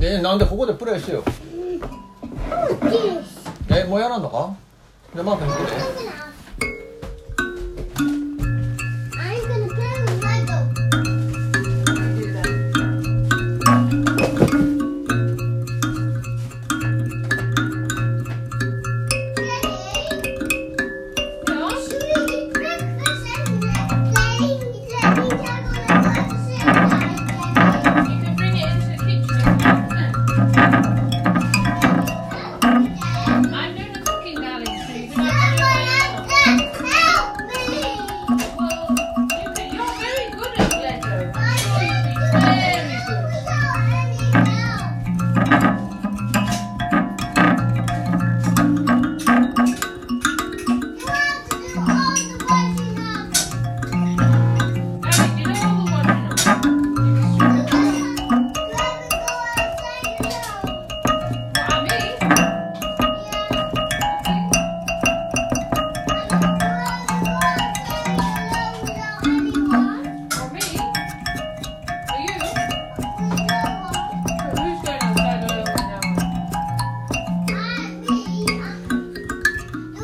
えー、なんでここでプレイしてよ。えもうやらん。のかマークて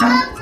Bye.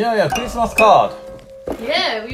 Yeah, yeah, Christmas card. Yeah, we